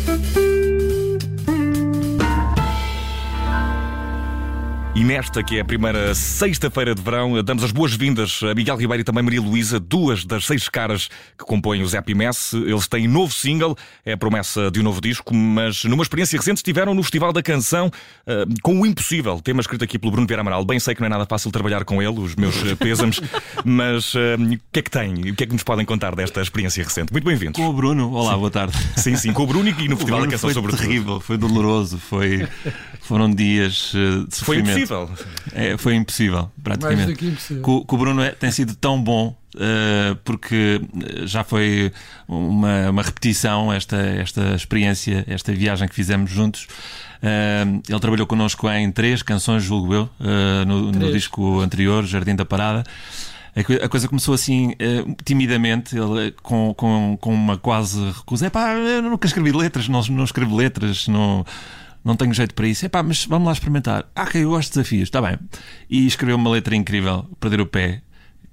thank you. E nesta, que é a primeira sexta-feira de verão, damos as boas-vindas a Miguel Ribeiro e também Maria Luísa, duas das seis caras que compõem o Zé Mess. Eles têm novo single, é a promessa de um novo disco, mas numa experiência recente estiveram no Festival da Canção uh, com o Impossível, tema escrito aqui pelo Bruno Vieira Amaral. Bem sei que não é nada fácil trabalhar com ele, os meus pêsames, mas uh, o que é que tem? O que é que nos podem contar desta experiência recente? Muito bem-vindos. Com o Bruno, olá, sim. boa tarde. Sim, sim, com o Bruno e no Festival da Canção, foi sobretudo. terrível, foi doloroso, foi, foram dias de Foi sofrimento. Impossível. É, foi impossível, praticamente. Mais do que impossível. Com, com o Bruno é- tem sido tão bom uh, porque já foi uma, uma repetição esta, esta experiência, esta viagem que fizemos juntos. Uh, ele trabalhou connosco em três canções, julgo eu, uh, no, no disco anterior, Jardim da Parada. A coi- A coisa começou assim, eh, timidamente, ele, com, com, com uma quase recusa. É pá, eu nunca escrevi letras, não, não escrevo letras, não, não tenho jeito para isso. É pá, mas vamos lá experimentar. Ah, ok, eu gosto de desafios, está bem. E escreveu uma letra incrível, Perder o Pé,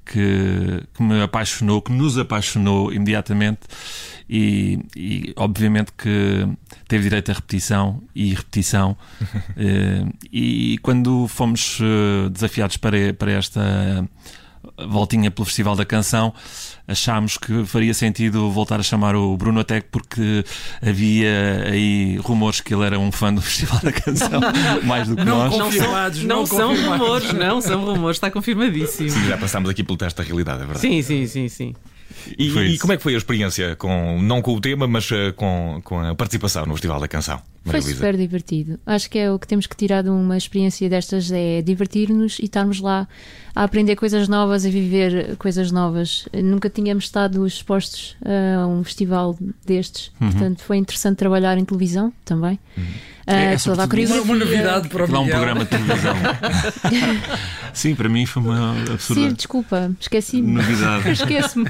que, que me apaixonou, que nos apaixonou imediatamente. E, e, obviamente que teve direito a repetição e repetição. Eh, e quando fomos eh, desafiados para, para esta voltinha pelo Festival da Canção, achámos que faria sentido voltar a chamar o Bruno até porque havia aí rumores que ele era um fã do Festival da Canção, mais do que Não nós. Confirmados, não, não são rumores, não são rumores, está confirmadíssimo. Sim, já passámos aqui pelo teste da realidade, é verdade. Sim, sim, sim, sim. E, Foi e como é que foi a experiência, com, não com o tema, mas eh, com, com a participação no Festival da Canção? Foi Maria Luísa? super divertido. Acho que é o que temos que tirar de uma experiência destas é divertir-nos e estarmos lá a aprender coisas novas, a viver coisas novas. Nunca tínhamos estado expostos a um festival destes, portanto foi interessante trabalhar em televisão também. Ah, É, é toda a Uma, uma novidade para o Lá um programa de televisão. Sim, para mim foi uma Sim, absurda desculpa, esqueci-me. novidade. Esqueço-me.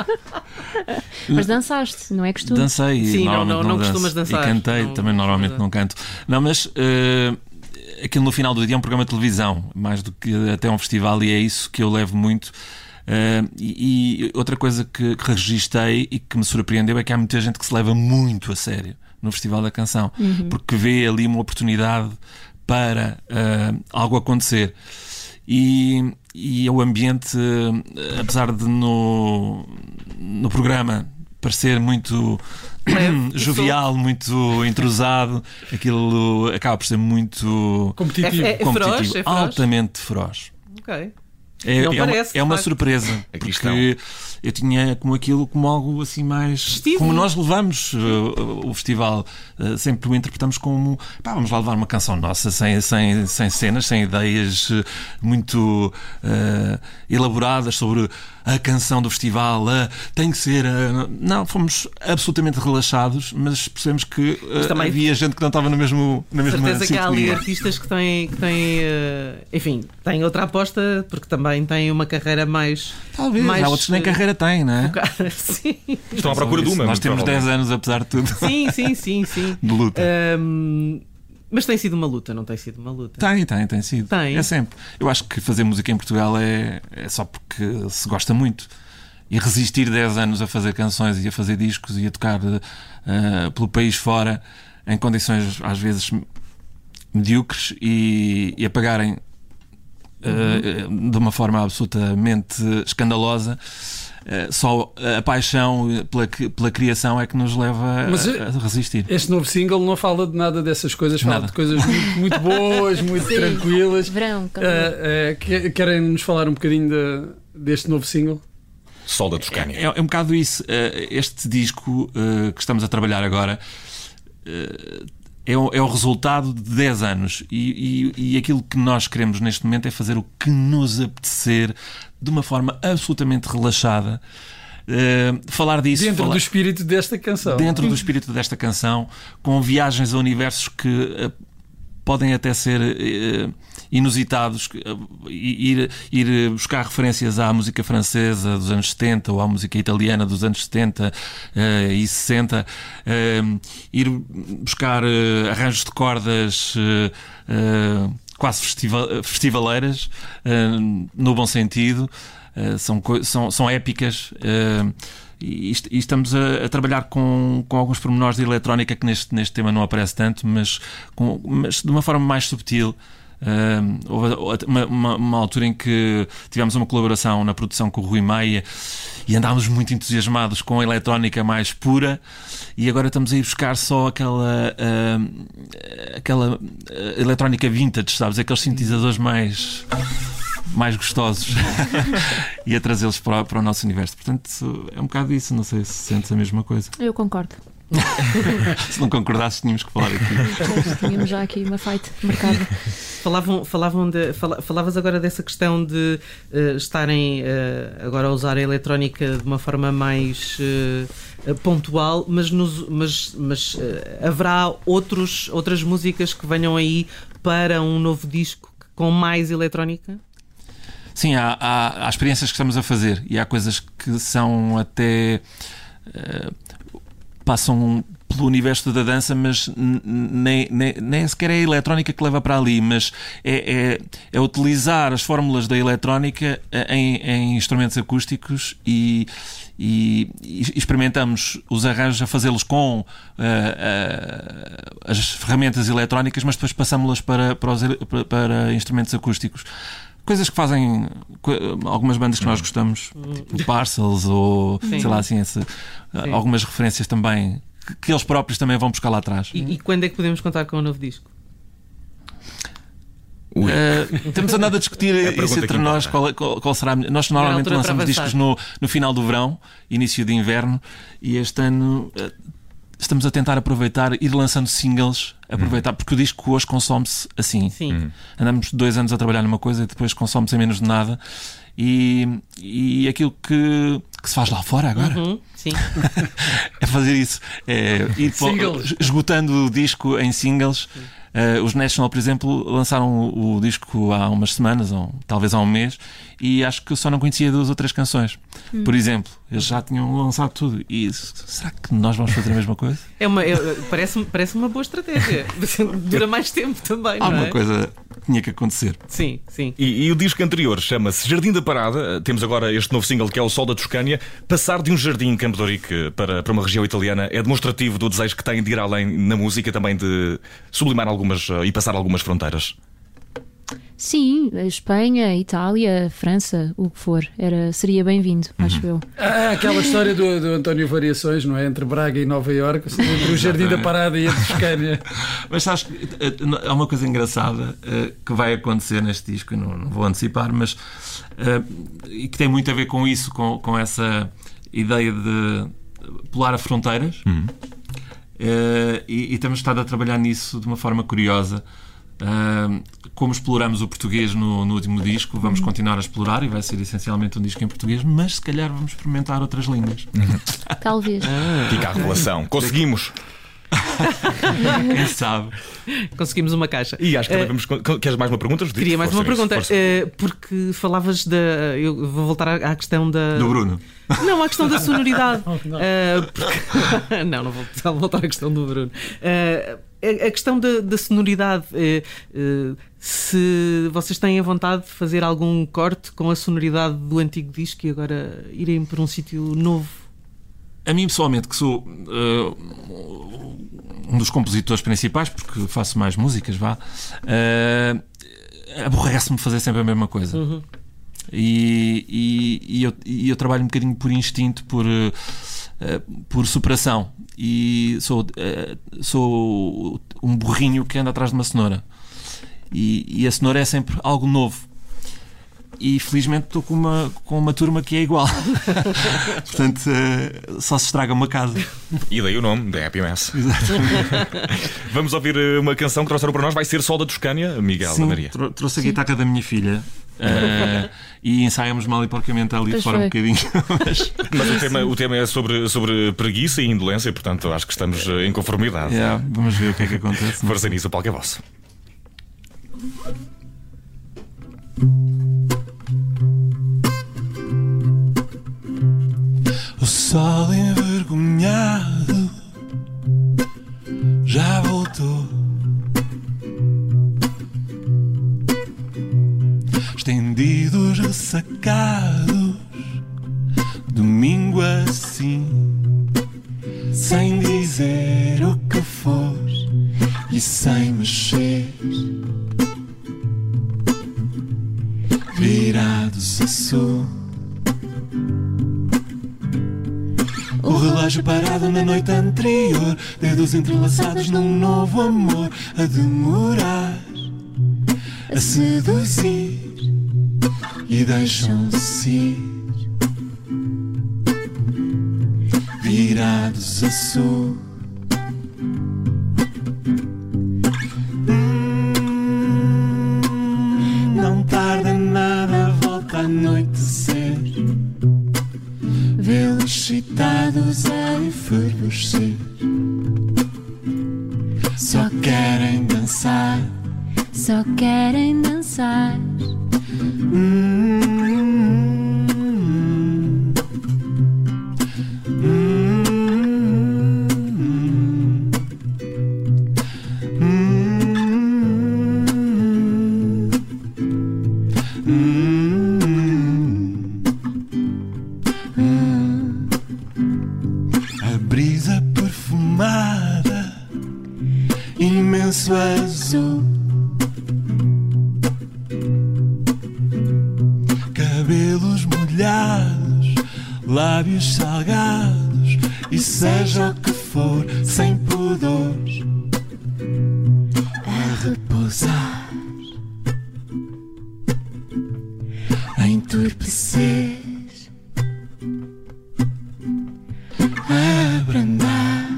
Mas dançaste, não é costume? Dancei Sim, não- normalmente não- não, não danço. costumas dançar. E cantei, Não- também normalmente não- não canto. Não, mas eh, aquilo no final do dia é um programa de televisão, mais do que até um festival, e é isso que eu levo muito. Eh, e, e outra coisa que, que registrei e que me surpreendeu é que há muita gente que se leva muito a sério no Festival da Canção, porque vê ali uma oportunidade para eh, algo acontecer. E, e o ambiente, eh, apesar de no, no programa parecer muito Leve, jovial, muito entrosado, aquilo acaba por ser muito Competitivo. É- é- competitivo, feroz? É feroz? altamente feroz. Ok. É, Não é uma, parece, é uma de facto. surpresa, Aqui porque estão. eu tinha como aquilo como algo assim mais Festivo. como nós levamos uh, o festival, uh, sempre o interpretamos como pá, vamos lá levar uma canção nossa sem, sem, sem cenas, sem ideias uh, muito uh, elaboradas sobre a canção do festival, uh, tem que ser. uh, não, fomos absolutamente relaxados, mas percebemos que uh, Mas também- havia gente que não estava no mesmo, na mesma certeza que há ali sintonia. artistas que têm, que têm eh, enfim, têm outra aposta porque também têm uma carreira mais. Talvez, mais, há outros que nem eh, carreira têm, não é? Sim, Estão à procura de uma. Nós muito temos 10 provavelmente. anos, apesar de tudo, sim, sim, sim. sim. de luta. Ahm, mas tem sido uma luta, não tem sido uma luta. Tem, tem, tem sido. Tem. É sempre. Eu acho que fazer música em Portugal é, é só porque se gosta muito. E resistir 10 anos a fazer canções e a fazer discos e a tocar eh, pelo país fora em condições às vezes medíocres e, e a pagarem eh, de uma forma absolutamente escandalosa. eh, só a paixão pela, pela criação é que nos leva Mas, a, a resistir. Este novo single não fala de nada dessas coisas, fala Nada. de coisas muito, muito boas, muito Sim. tranquilas. Verão, ah, que- querem nos falar um bocadinho de- deste novo single? Sol da Toscânia. É, é um bocado isso. Eh, Este disco eh, que estamos a trabalhar agora eh, é o, é o resultado de 10 anos. E, e- e aquilo que nós queremos neste momento é fazer o que nos apetecer de uma forma absolutamente relaxada. Eh, falar disso. Dentro falar- do espírito desta canção. dentro do espírito desta canção, com viagens a universos que eh, podem até ser eh, inusitados, eh, ir, ir buscar referências à música francesa dos anos 70 ou à música italiana dos anos 70 eh, e 60, eh, ir buscar arranjos de cordas quase festiva- festivaleiras, no bom sentido. São, são, são épicas. E, e estamos a, a, trabalhar com, com alguns pormenores de eletrónica que neste, neste tema não aparece tanto, mas, com, mas de uma forma mais subtil. Uh, houve uma, uma, uma, altura em que tivemos uma colaboração na produção com o Rui Maia e andámos muito entusiasmados com a eletrónica mais pura e agora estamos a ir buscar só aquela uh, aquela uh, eletrónica vintage, sabes? Aqueles sintetizadores mais mais gostosos e a trazê-los para, para o nosso universo. Portanto, é um bocado isso. Não sei se sentes a mesma coisa. Eu concordo. se não concordasses, tínhamos que falar aqui. Tínhamos já aqui uma fight marcada. Falavam, falavam de, falavas agora dessa questão de uh, estarem uh, agora a usar a eletrónica de uma forma mais uh, pontual, mas, nos, mas, mas haverá outros, outras músicas que venham aí para um novo disco com mais eletrónica? Sim, há, há, há, experiências que estamos a fazer e há coisas que são até. Uh, passam pelo universo da dança, mas nem, nem, nem sequer é a eletrónica que leva para ali, mas é, é, é utilizar as fórmulas da eletrónica eh, em, em instrumentos acústicos e, e, experimentamos os arranjos a fazê-los com uh, uh, as ferramentas eletrónicas, mas depois passamos-las para, para, para, para instrumentos acústicos coisas que fazem algumas bandas que nós gostamos, tipo Parcels ou Sim. sei lá assim, esse, algumas referências também que, que, eles próprios também vão buscar lá atrás. E, e quando é que podemos contar com o um novo disco? Uh, temos andado a discutir é a isso entre nós qual, qual, qual, será. Nós normalmente lançamos discos no, no final do verão, início de inverno, e este ano uh, estamos a tentar aproveitar, ir lançando singles, aproveitar, uhum. porque o disco hoje consome-se assim. Sim. Uhum. Andamos dois anos a trabalhar numa coisa e depois consome-se em menos de nada. E, e aquilo que, que se faz lá fora agora uhum. é fazer isso, é ir esgotando o disco em singles. Uh, os National, por exemplo, lançaram o, o, disco há umas semanas, ou talvez há um mês, e acho que eu só não conhecia duas ou três canções. Hum. Por exemplo, eles já tinham lançado tudo. E será que nós vamos fazer a mesma coisa? É uma, é, parece, parece uma boa estratégia. Dura mais tempo também. Há uma é? coisa tinha que acontecer. Sim, sim. E, e o disco anterior chama-se Jardim da Parada. Temos agora este novo single que é o Sol da Toscânia. Passar de um jardim em Campo de para, para uma região italiana é demonstrativo do desejo que tem de ir além na música, também de sublimar algumas e passar algumas fronteiras. Sim, Espanha, Itália, França, o que for, era, seria bem-vindo, uhum. acho eu. Ah, aquela história do, do, António Variações, não é? Entre Braga e Nova Iorque, assim, entre o Jardim da Parada e a Toscânia. Mas sabes que eh, há uma coisa engraçada uh, que vai acontecer neste disco, não, não vou antecipar, mas uh, e que tem muito a ver com isso, com, com essa ideia de pular a fronteiras. Uhum. Uh, e, e temos estado a trabalhar nisso de uma forma curiosa. Uh, como exploramos o português no, no, último disco, vamos continuar a explorar e vai ser essencialmente um disco em português, mas se calhar vamos experimentar outras línguas. Talvez. Ah, Fica a relação. Conseguimos. Quem sabe? Conseguimos uma caixa. E acho que. Uh, queres mais uma pergunta? Queria mais uma pergunta. Uh, porque falavas da. Eu vou voltar à, à questão da. Do Bruno. Não, à questão da sonoridade. uh, porque... não, não vou voltar à questão do Bruno. Uh, a questão da, da sonoridade, eh, eh, se vocês têm a vontade de fazer algum corte com a sonoridade do antigo disco e agora irem para um sítio novo? A mim, pessoalmente, que sou uh, um dos compositores principais, porque faço mais músicas, vá, uh, aborrece-me fazer sempre a mesma coisa. Uhum. E, e, e, eu, e, eu, trabalho um bocadinho por instinto, por, uh, por superação e sou, uh, sou um burrinho que anda atrás de uma cenoura. E, e, a cenoura é sempre algo novo. E felizmente estou com uma, com uma turma que é igual. Portanto, uh, só se estraga uma casa. E daí o nome, da Happy Mess. Vamos ouvir eh, uma canção que trouxeram para nós, vai ser Sol da Toscânia, Miguel Sim, Maria. Trouxe a guitarra da minha filha. Uh, e ensaiamos mal e porcamente ali de fora um bocadinho. mas, mas o, tema, o tema é sobre, sobre preguiça e indolência, portanto acho que estamos em conformidade. Yeah, vamos ver o que é que acontece. Força nisso, o palco é vosso. O sol envergonhado já voltou. Ressacados, domingo assim ser o que for e sem mexer. Virados a sul. O relógio parado na noite anterior, dedos entrelaçados num novo amor a demorar, a seduzir e deixam-se ir. Virados a sul. Hum, Não tarda nada, volta a anoitecer. Vê-los excitados a efervescer. Só querem dançar. Só querem dançar. Seja o que for, sem pudores, a repousar, a entorpecer, a abrandar.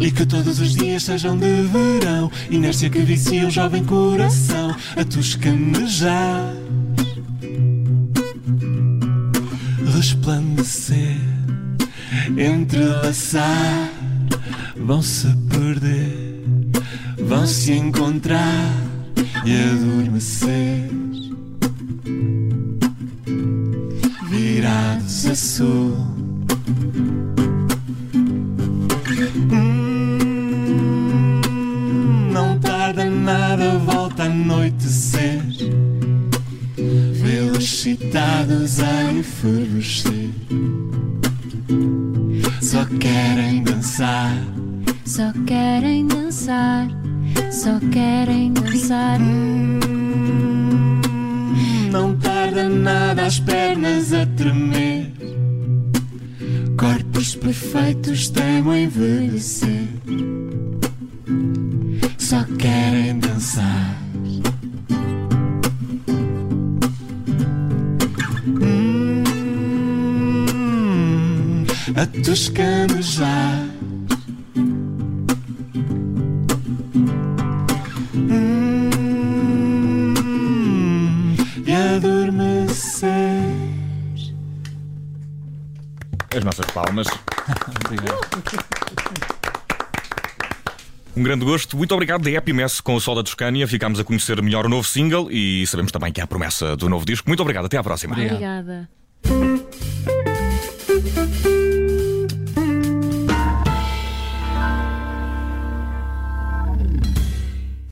E que todos os dias sejam de verão Inércia que vicia o jovem coração A toscanejar Resplandecer Entrelaçar. Vão se perder Vão se encontrar E adormecer. Virados a sul. Hum, Não tarda nada, volta a anoitecer. Excitados a efervescer. Só querem dançar. Só querem dançar. Só querem dançar. Hum, Não tarda nada, as pernas a tremer. Corpos perfeitos temem envelhecer. Só querem dançar. A toscanejar. Hum, e adormecer. As nossas palmas. Obrigado. Um grande gosto. Muito obrigado da Epimess com o Sol da Toscânia. Ficámos a conhecer melhor o novo single e sabemos também que há a promessa do novo disco. Muito obrigado. Até à próxima. Obrigada.